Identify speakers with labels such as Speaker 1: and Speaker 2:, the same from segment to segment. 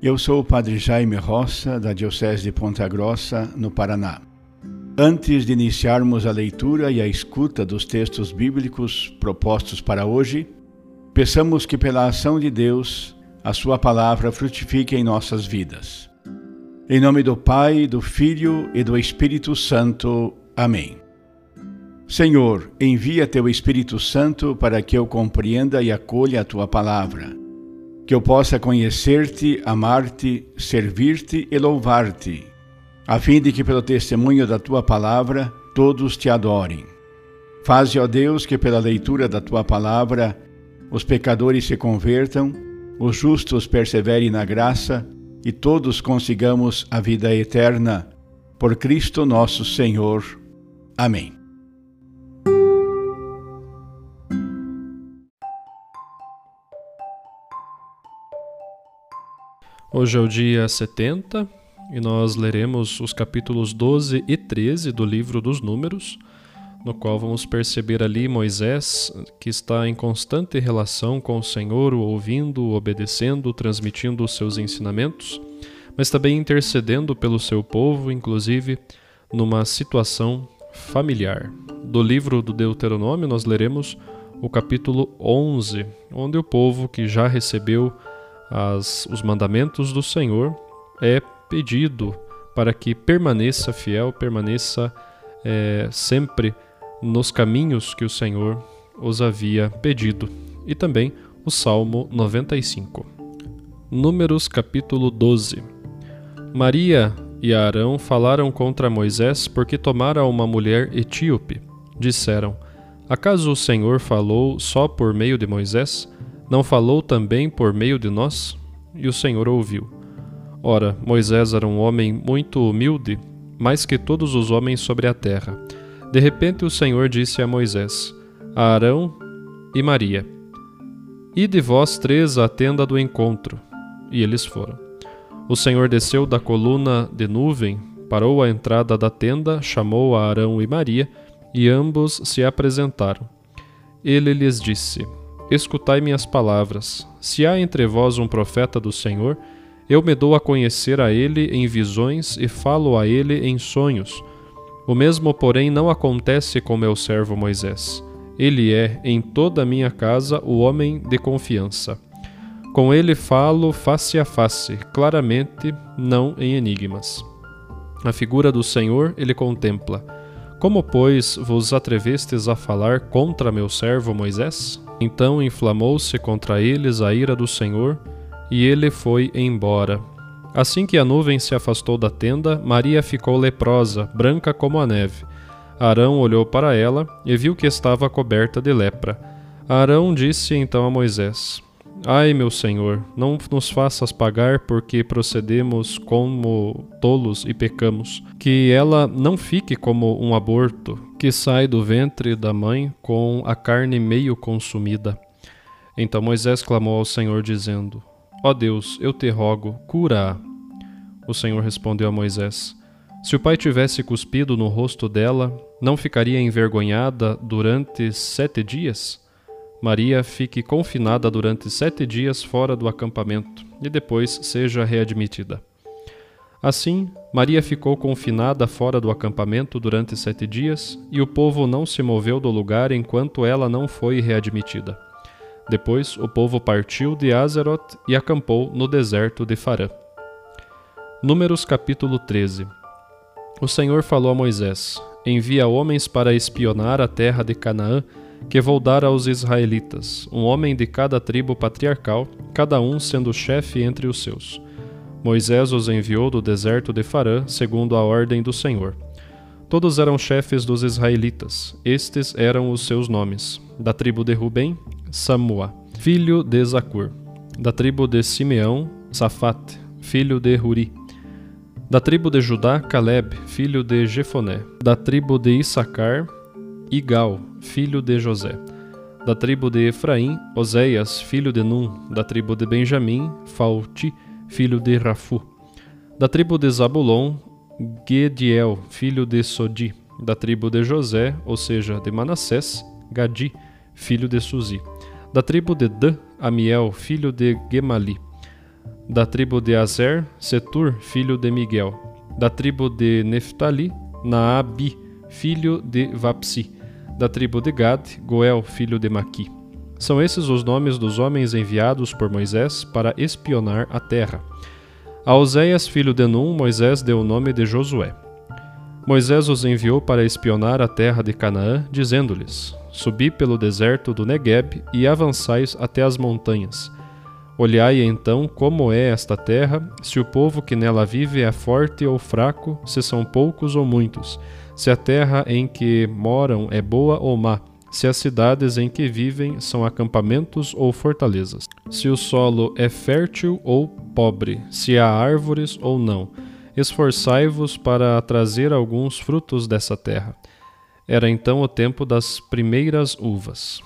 Speaker 1: eu sou o Padre Jaime Roça, da Diocese de Ponta Grossa, no Paraná. Antes de iniciarmos a leitura e a escuta dos textos bíblicos propostos para hoje, peçamos que, pela ação de Deus, a Sua palavra frutifique em nossas vidas. Em nome do Pai, do Filho e do Espírito Santo. Amém. Senhor, envia Teu Espírito Santo para que eu compreenda e acolha a Tua palavra que eu possa conhecer-te, amar-te, servir-te e louvar-te, a fim de que, pelo testemunho da tua palavra, todos te adorem. Faze, ó Deus, que pela leitura da tua palavra os pecadores se convertam, os justos perseverem na graça e todos consigamos a vida eterna. Por Cristo nosso Senhor. Amém.
Speaker 2: Hoje é o dia 70 e nós leremos os capítulos 12 e 13 do livro dos Números, no qual vamos perceber ali Moisés, que está em constante relação com o Senhor, o ouvindo, o obedecendo, transmitindo os seus ensinamentos, mas também intercedendo pelo seu povo, inclusive numa situação familiar. Do livro do Deuteronômio, nós leremos o capítulo 11, onde o povo que já recebeu as, os mandamentos do Senhor, é pedido para que permaneça fiel, permaneça é, sempre nos caminhos que o Senhor os havia pedido. E também o Salmo 95. Números capítulo 12. Maria e Arão falaram contra Moisés porque tomara uma mulher etíope. Disseram: Acaso o Senhor falou só por meio de Moisés? Não falou também por meio de nós? E o Senhor ouviu. Ora, Moisés era um homem muito humilde, mais que todos os homens sobre a terra. De repente o Senhor disse a Moisés, a Arão e Maria: Ide vós três à tenda do encontro. E eles foram. O Senhor desceu da coluna de nuvem, parou à entrada da tenda, chamou a Arão e Maria, e ambos se apresentaram. Ele lhes disse: Escutai minhas palavras. Se há entre vós um profeta do Senhor, eu me dou a conhecer a ele em visões e falo a ele em sonhos. O mesmo, porém, não acontece com meu servo Moisés. Ele é, em toda a minha casa, o homem de confiança. Com ele falo face a face, claramente, não em enigmas. A figura do Senhor ele contempla. Como, pois, vos atrevestes a falar contra meu servo Moisés? Então inflamou-se contra eles a ira do Senhor, e ele foi embora. Assim que a nuvem se afastou da tenda, Maria ficou leprosa, branca como a neve. Arão olhou para ela e viu que estava coberta de lepra. Arão disse então a Moisés: Ai, meu senhor, não nos faças pagar porque procedemos como tolos e pecamos. Que ela não fique como um aborto, que sai do ventre da mãe com a carne meio consumida. Então Moisés clamou ao Senhor, dizendo: Ó Deus, eu te rogo, cura-a. O Senhor respondeu a Moisés: Se o pai tivesse cuspido no rosto dela, não ficaria envergonhada durante sete dias? Maria fique confinada durante sete dias fora do acampamento e depois seja readmitida. Assim, Maria ficou confinada fora do acampamento durante sete dias, e o povo não se moveu do lugar enquanto ela não foi readmitida. Depois, o povo partiu de Azeroth e acampou no deserto de Farã. Números capítulo 13 O Senhor falou a Moisés: Envia homens para espionar a terra de Canaã, que vou dar aos israelitas, um homem de cada tribo patriarcal, cada um sendo chefe entre os seus. Moisés os enviou do deserto de Farã, segundo a ordem do Senhor. Todos eram chefes dos israelitas. Estes eram os seus nomes: da tribo de Ruben, Samua, filho de Zacur; da tribo de Simeão, Safat, filho de Huri; da tribo de Judá, Caleb, filho de Jefoné; da tribo de Issacar, Igal, filho de José; da tribo de Efraim, Oséias, filho de Num; da tribo de Benjamim, Falti, filho de Rafu; da tribo de Zabulon, Gediel, filho de Sodi, da tribo de José, ou seja, de Manassés, Gadi, filho de Suzi, da tribo de Dan, Amiel, filho de Gemali, da tribo de Azer, Setur, filho de Miguel, da tribo de Neftali, Naabi, filho de Vapsi, da tribo de Gad, Goel, filho de Maqui. São esses os nomes dos homens enviados por Moisés para espionar a terra. A Oséias, filho de Num, Moisés deu o nome de Josué. Moisés os enviou para espionar a terra de Canaã, dizendo-lhes: Subi pelo deserto do Negueb e avançais até as montanhas. Olhai então como é esta terra, se o povo que nela vive é forte ou fraco, se são poucos ou muitos, se a terra em que moram é boa ou má se as cidades em que vivem são acampamentos ou fortalezas, se o solo é fértil ou pobre, se há árvores ou não. Esforçai-vos para trazer alguns frutos dessa terra. Era então o tempo das primeiras uvas.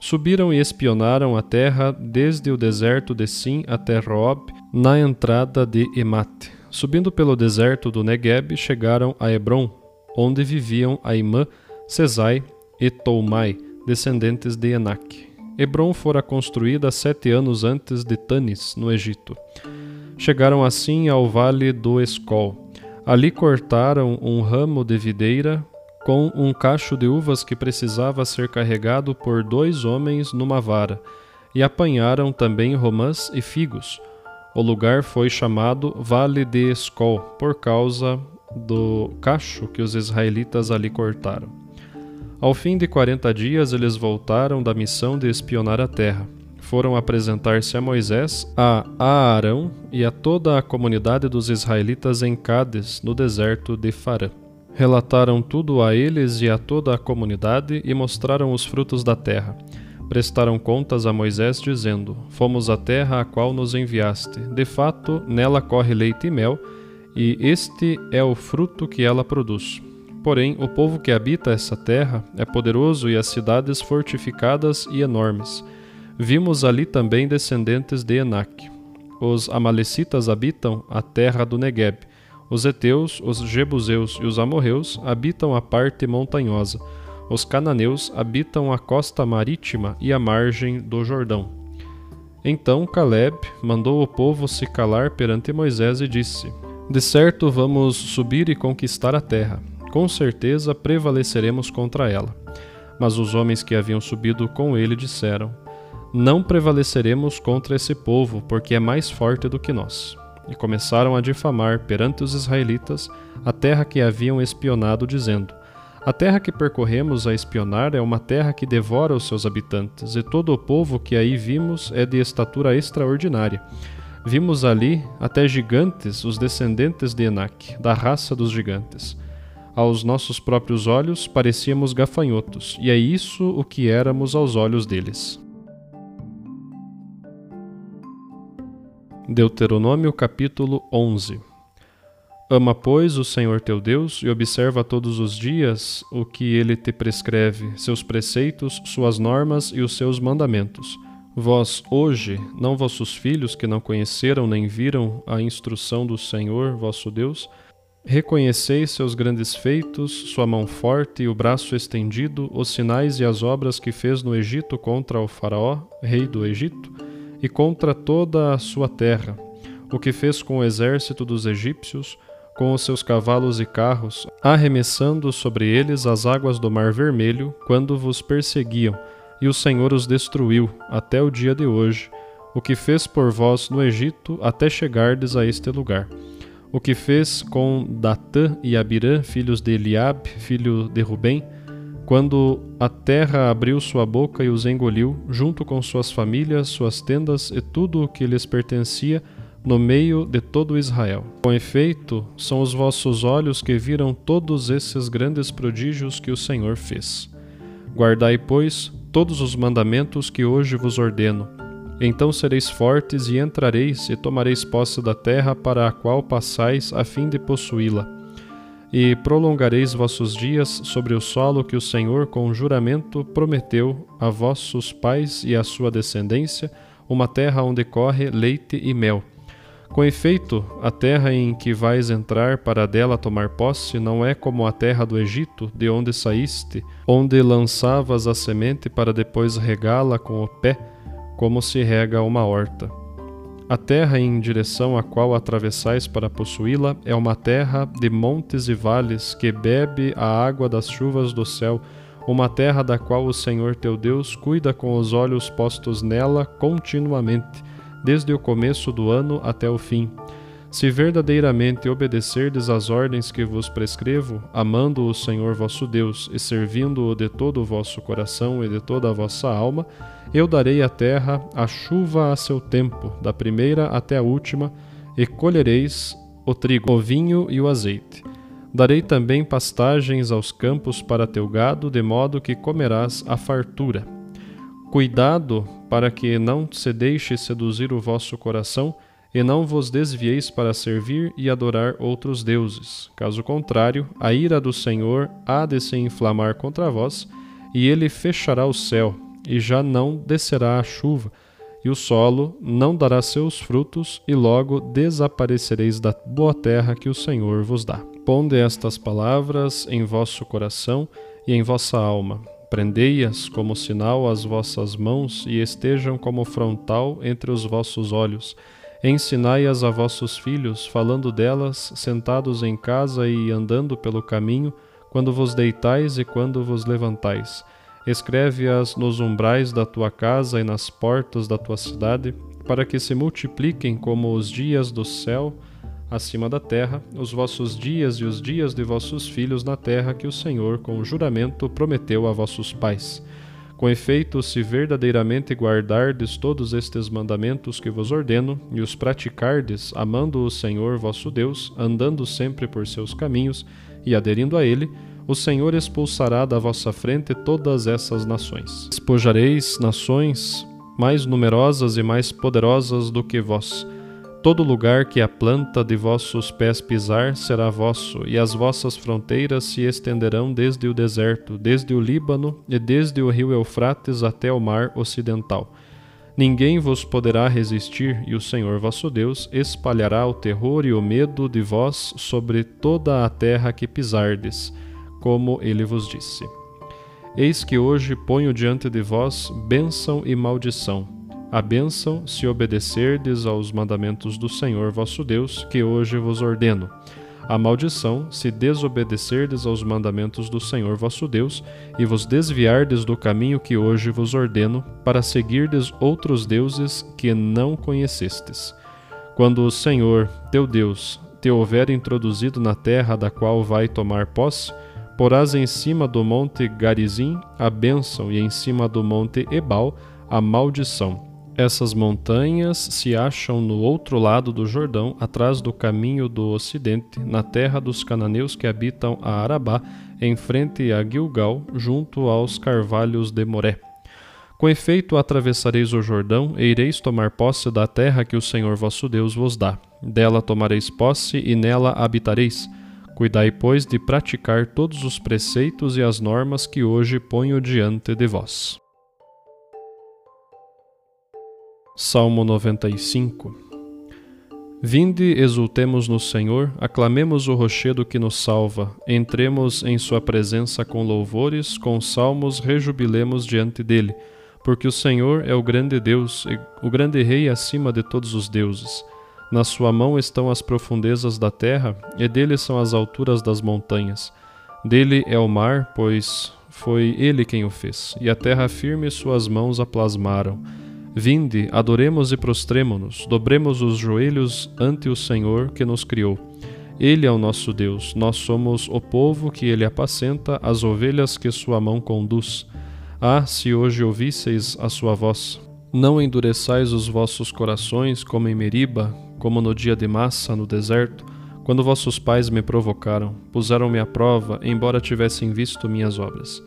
Speaker 2: Subiram e espionaram a terra desde o deserto de Sim até Rob, na entrada de Emate. Subindo pelo deserto do Negueb, chegaram a Hebron, onde viviam Aimã, Cesai e Toumai, descendentes de Enac. Hebron fora construída sete anos antes de Tanis, no Egito. Chegaram assim ao vale do Escol. Ali cortaram um ramo de videira com um cacho de uvas que precisava ser carregado por dois homens numa vara, e apanharam também romãs e figos. O lugar foi chamado Vale de Escol, por causa do cacho que os israelitas ali cortaram. Ao fim de quarenta dias, eles voltaram da missão de espionar a terra. Foram apresentar-se a Moisés, a Aarão e a toda a comunidade dos israelitas em Cádiz, no deserto de Farã. Relataram tudo a eles e a toda a comunidade e mostraram os frutos da terra. Prestaram contas a Moisés, dizendo: Fomos à terra a qual nos enviaste. De fato, nela corre leite e mel, e este é o fruto que ela produz. Porém, o povo que habita essa terra é poderoso e as cidades fortificadas e enormes. Vimos ali também descendentes de Enac. Os Amalecitas habitam a terra do Negueb. Os Eteus, os Jebuseus e os Amorreus habitam a parte montanhosa. Os cananeus habitam a costa marítima e a margem do Jordão. Então Caleb mandou o povo se calar perante Moisés e disse: De certo vamos subir e conquistar a terra com certeza prevaleceremos contra ela. Mas os homens que haviam subido com ele disseram: Não prevaleceremos contra esse povo, porque é mais forte do que nós. E começaram a difamar perante os israelitas a terra que haviam espionado, dizendo: A terra que percorremos a espionar é uma terra que devora os seus habitantes, e todo o povo que aí vimos é de estatura extraordinária. Vimos ali até gigantes, os descendentes de Enac, da raça dos gigantes. Aos nossos próprios olhos parecíamos gafanhotos, e é isso o que éramos aos olhos deles. Deuteronômio capítulo 11 Ama, pois, o Senhor teu Deus e observa todos os dias o que ele te prescreve, seus preceitos, suas normas e os seus mandamentos. Vós, hoje, não vossos filhos que não conheceram nem viram a instrução do Senhor, vosso Deus, Reconheceis seus grandes feitos, sua mão forte e o braço estendido, os sinais e as obras que fez no Egito contra o Faraó, rei do Egito, e contra toda a sua terra, o que fez com o exército dos egípcios, com os seus cavalos e carros, arremessando sobre eles as águas do Mar Vermelho, quando vos perseguiam, e o Senhor os destruiu, até o dia de hoje, o que fez por vós no Egito, até chegardes a este lugar. O que fez com Datã e Abirã, filhos de Eliabe, filho de Rubem, quando a terra abriu sua boca e os engoliu, junto com suas famílias, suas tendas e tudo o que lhes pertencia, no meio de todo Israel. Com efeito, são os vossos olhos que viram todos esses grandes prodígios que o Senhor fez. Guardai, pois, todos os mandamentos que hoje vos ordeno. Então sereis fortes e entrareis e tomareis posse da terra para a qual passais a fim de possuí-la. E prolongareis vossos dias sobre o solo que o Senhor com juramento prometeu a vossos pais e à sua descendência, uma terra onde corre leite e mel com efeito, a terra em que vais entrar para dela tomar posse não é como a terra do Egito, de onde saíste, onde lançavas a semente para depois regá-la com o pé, como se rega uma horta. A terra em direção à qual atravessais para possuí-la é uma terra de montes e vales que bebe a água das chuvas do céu, uma terra da qual o Senhor teu Deus cuida com os olhos postos nela continuamente desde o começo do ano até o fim. Se verdadeiramente obedecerdes às ordens que vos prescrevo, amando o Senhor vosso Deus e servindo-o de todo o vosso coração e de toda a vossa alma, eu darei à terra a chuva a seu tempo, da primeira até a última, e colhereis o trigo, o vinho e o azeite. Darei também pastagens aos campos para teu gado, de modo que comerás a fartura. Cuidado para que não se deixe seduzir o vosso coração e não vos desvieis para servir e adorar outros deuses. Caso contrário, a ira do Senhor há de se inflamar contra vós, e ele fechará o céu, e já não descerá a chuva, e o solo não dará seus frutos, e logo desaparecereis da boa terra que o Senhor vos dá. Ponde estas palavras em vosso coração e em vossa alma Prendei-as como sinal às vossas mãos e estejam como frontal entre os vossos olhos. Ensinai-as a vossos filhos, falando delas, sentados em casa e andando pelo caminho, quando vos deitais e quando vos levantais. Escreve-as nos umbrais da tua casa e nas portas da tua cidade, para que se multipliquem como os dias do céu acima da terra, os vossos dias e os dias de vossos filhos na terra que o Senhor, com juramento, prometeu a vossos pais. Com efeito, se verdadeiramente guardardes todos estes mandamentos que vos ordeno, e os praticardes, amando o Senhor vosso Deus, andando sempre por seus caminhos e aderindo a ele, o Senhor expulsará da vossa frente todas essas nações. Despojareis nações mais numerosas e mais poderosas do que vós Todo lugar que a planta de vossos pés pisar será vosso, e as vossas fronteiras se estenderão desde o deserto, desde o Líbano e desde o rio Eufrates até o mar ocidental. Ninguém vos poderá resistir, e o Senhor vosso Deus espalhará o terror e o medo de vós sobre toda a terra que pisardes, como ele vos disse. Eis que hoje ponho diante de vós bênção e maldição a bênção se obedecerdes aos mandamentos do Senhor vosso Deus, que hoje vos ordeno. A maldição se desobedecerdes aos mandamentos do Senhor vosso Deus e vos desviardes do caminho que hoje vos ordeno, para seguirdes outros deuses que não conhecestes. Quando o Senhor, teu Deus, te houver introduzido na terra da qual vai tomar posse, porás em cima do monte Garizim a bênção e em cima do monte Ebal a maldição essas montanhas se acham no outro lado do Jordão, atrás do caminho do ocidente, na terra dos cananeus que habitam a Arabá, em frente a Gilgal, junto aos carvalhos de Moré. Com efeito, atravessareis o Jordão e ireis tomar posse da terra que o Senhor vosso Deus vos dá. Dela tomareis posse e nela habitareis. Cuidai, pois, de praticar todos os preceitos e as normas que hoje ponho diante de vós. Salmo 95 Vinde, exultemos no Senhor, aclamemos o rochedo que nos salva, entremos em Sua presença com louvores, com salmos rejubilemos diante dele, porque o Senhor é o grande Deus, o grande Rei acima de todos os deuses. Na sua mão estão as profundezas da terra, e dele são as alturas das montanhas. Dele é o mar, pois foi ele quem o fez, e a terra firme suas mãos a plasmaram. Vinde, adoremos e prostremo-nos, dobremos os joelhos ante o Senhor que nos criou. Ele é o nosso Deus, nós somos o povo que ele apacenta, as ovelhas que sua mão conduz. Ah, se hoje ouvisseis a sua voz! Não endureçais os vossos corações como em Meriba, como no dia de massa no deserto, quando vossos pais me provocaram, puseram-me à prova, embora tivessem visto minhas obras.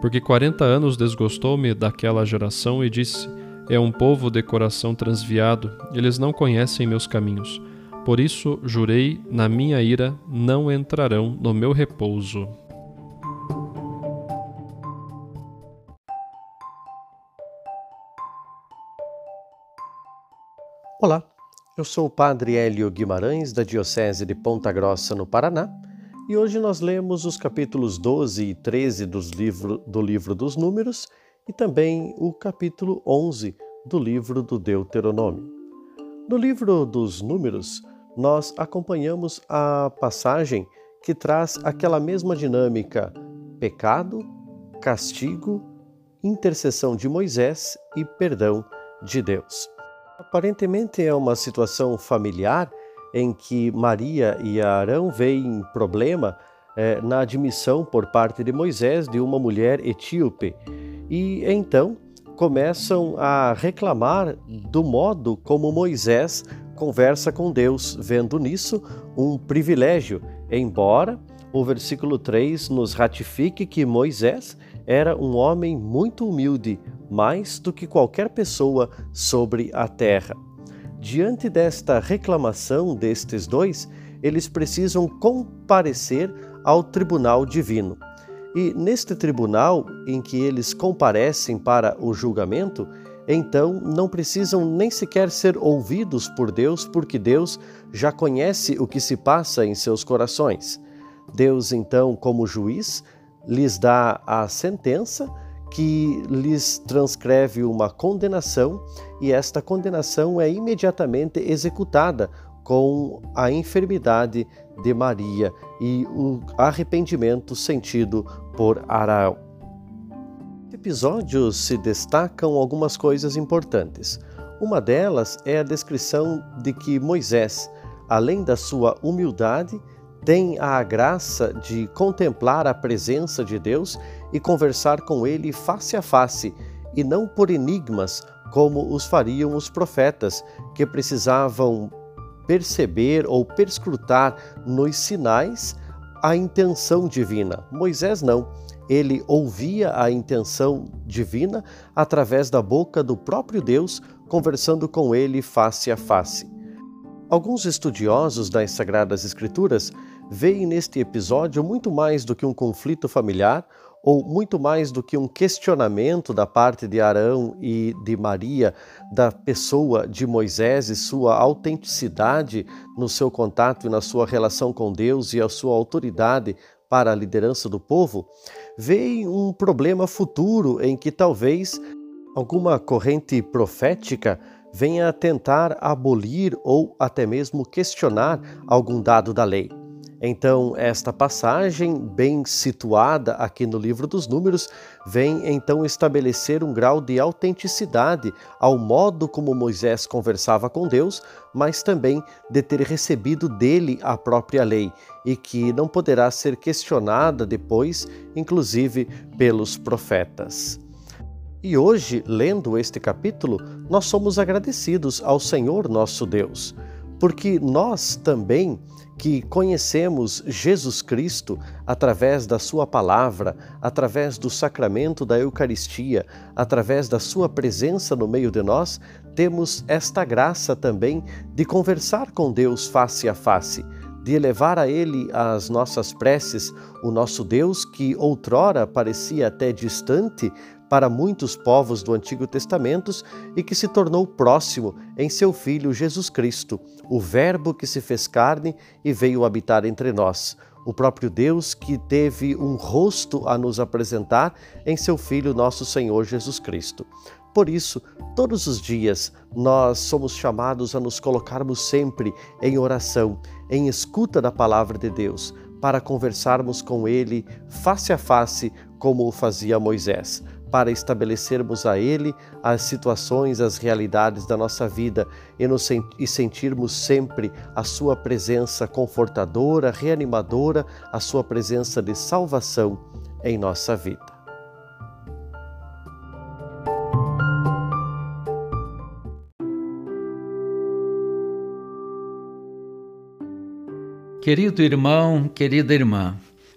Speaker 2: Porque quarenta anos desgostou-me daquela geração e disse: É um povo de coração transviado, eles não conhecem meus caminhos. Por isso jurei na minha ira: não entrarão no meu repouso.
Speaker 3: Olá, eu sou o Padre Hélio Guimarães, da Diocese de Ponta Grossa, no Paraná, e hoje nós lemos os capítulos 12 e 13 dos livro, do livro dos Números e também o capítulo 11 do livro do Deuteronômio. No livro dos Números, nós acompanhamos a passagem que traz aquela mesma dinâmica: pecado, castigo, intercessão de Moisés e perdão de Deus. Aparentemente é uma situação familiar em que Maria e Arão veem problema eh, na admissão por parte de Moisés de uma mulher etíope. E então começam a reclamar do modo como Moisés conversa com Deus, vendo nisso um privilégio, embora o versículo 3 nos ratifique que Moisés era um homem muito humilde, mais do que qualquer pessoa sobre a terra. Diante desta reclamação destes dois, eles precisam comparecer ao tribunal divino. E neste tribunal em que eles comparecem para o julgamento, então não precisam nem sequer ser ouvidos por Deus, porque Deus já conhece o que se passa em seus corações. Deus, então, como juiz, lhes dá a sentença que lhes transcreve uma condenação e esta condenação é imediatamente executada com a enfermidade de Maria e o arrependimento sentido por Arão. No episódio se destacam algumas coisas importantes. Uma delas é a descrição de que Moisés, além da sua humildade, tem a graça de contemplar a presença de Deus e conversar com Ele face a face, e não por enigmas, como os fariam os profetas, que precisavam perceber ou perscrutar nos sinais a intenção divina. Moisés não. Ele ouvia a intenção divina através da boca do próprio Deus, conversando com ele face a face. Alguns estudiosos das Sagradas Escrituras veem neste episódio muito mais do que um conflito familiar ou muito mais do que um questionamento da parte de Arão e de Maria da pessoa de Moisés e sua autenticidade no seu contato e na sua relação com Deus e a sua autoridade para a liderança do povo, veem um problema futuro em que talvez alguma corrente profética venha tentar abolir ou até mesmo questionar algum dado da lei. Então, esta passagem, bem situada aqui no livro dos Números, vem então estabelecer um grau de autenticidade ao modo como Moisés conversava com Deus, mas também de ter recebido dele a própria lei e que não poderá ser questionada depois, inclusive pelos profetas. E hoje, lendo este capítulo, nós somos agradecidos ao Senhor nosso Deus, porque nós também que conhecemos Jesus Cristo através da Sua palavra, através do sacramento da Eucaristia, através da Sua presença no meio de nós, temos esta graça também de conversar com Deus face a face, de elevar a Ele as nossas preces, o nosso Deus que outrora parecia até distante, para muitos povos do Antigo Testamento e que se tornou próximo em seu Filho Jesus Cristo, o Verbo que se fez carne e veio habitar entre nós, o próprio Deus que teve um rosto a nos apresentar em seu Filho, nosso Senhor Jesus Cristo. Por isso, todos os dias nós somos chamados a nos colocarmos sempre em oração, em escuta da palavra de Deus, para conversarmos com Ele face a face, como o fazia Moisés, para estabelecermos a Ele as situações, as realidades da nossa vida e, nos, e sentirmos sempre a Sua presença confortadora, reanimadora, a Sua presença de salvação em nossa vida.
Speaker 4: Querido irmão, querida irmã,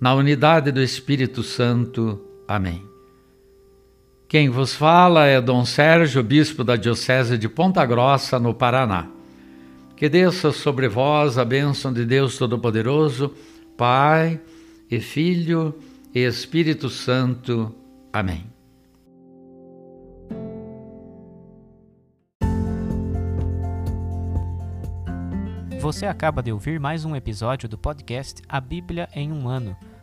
Speaker 4: na unidade do Espírito Santo. Amém. Quem vos fala é Dom Sérgio, bispo da Diocese de Ponta Grossa, no Paraná. Que desça sobre vós a bênção de Deus Todo-Poderoso, Pai e Filho e Espírito Santo. Amém.
Speaker 5: Você acaba de ouvir mais um episódio do podcast A Bíblia em um Ano.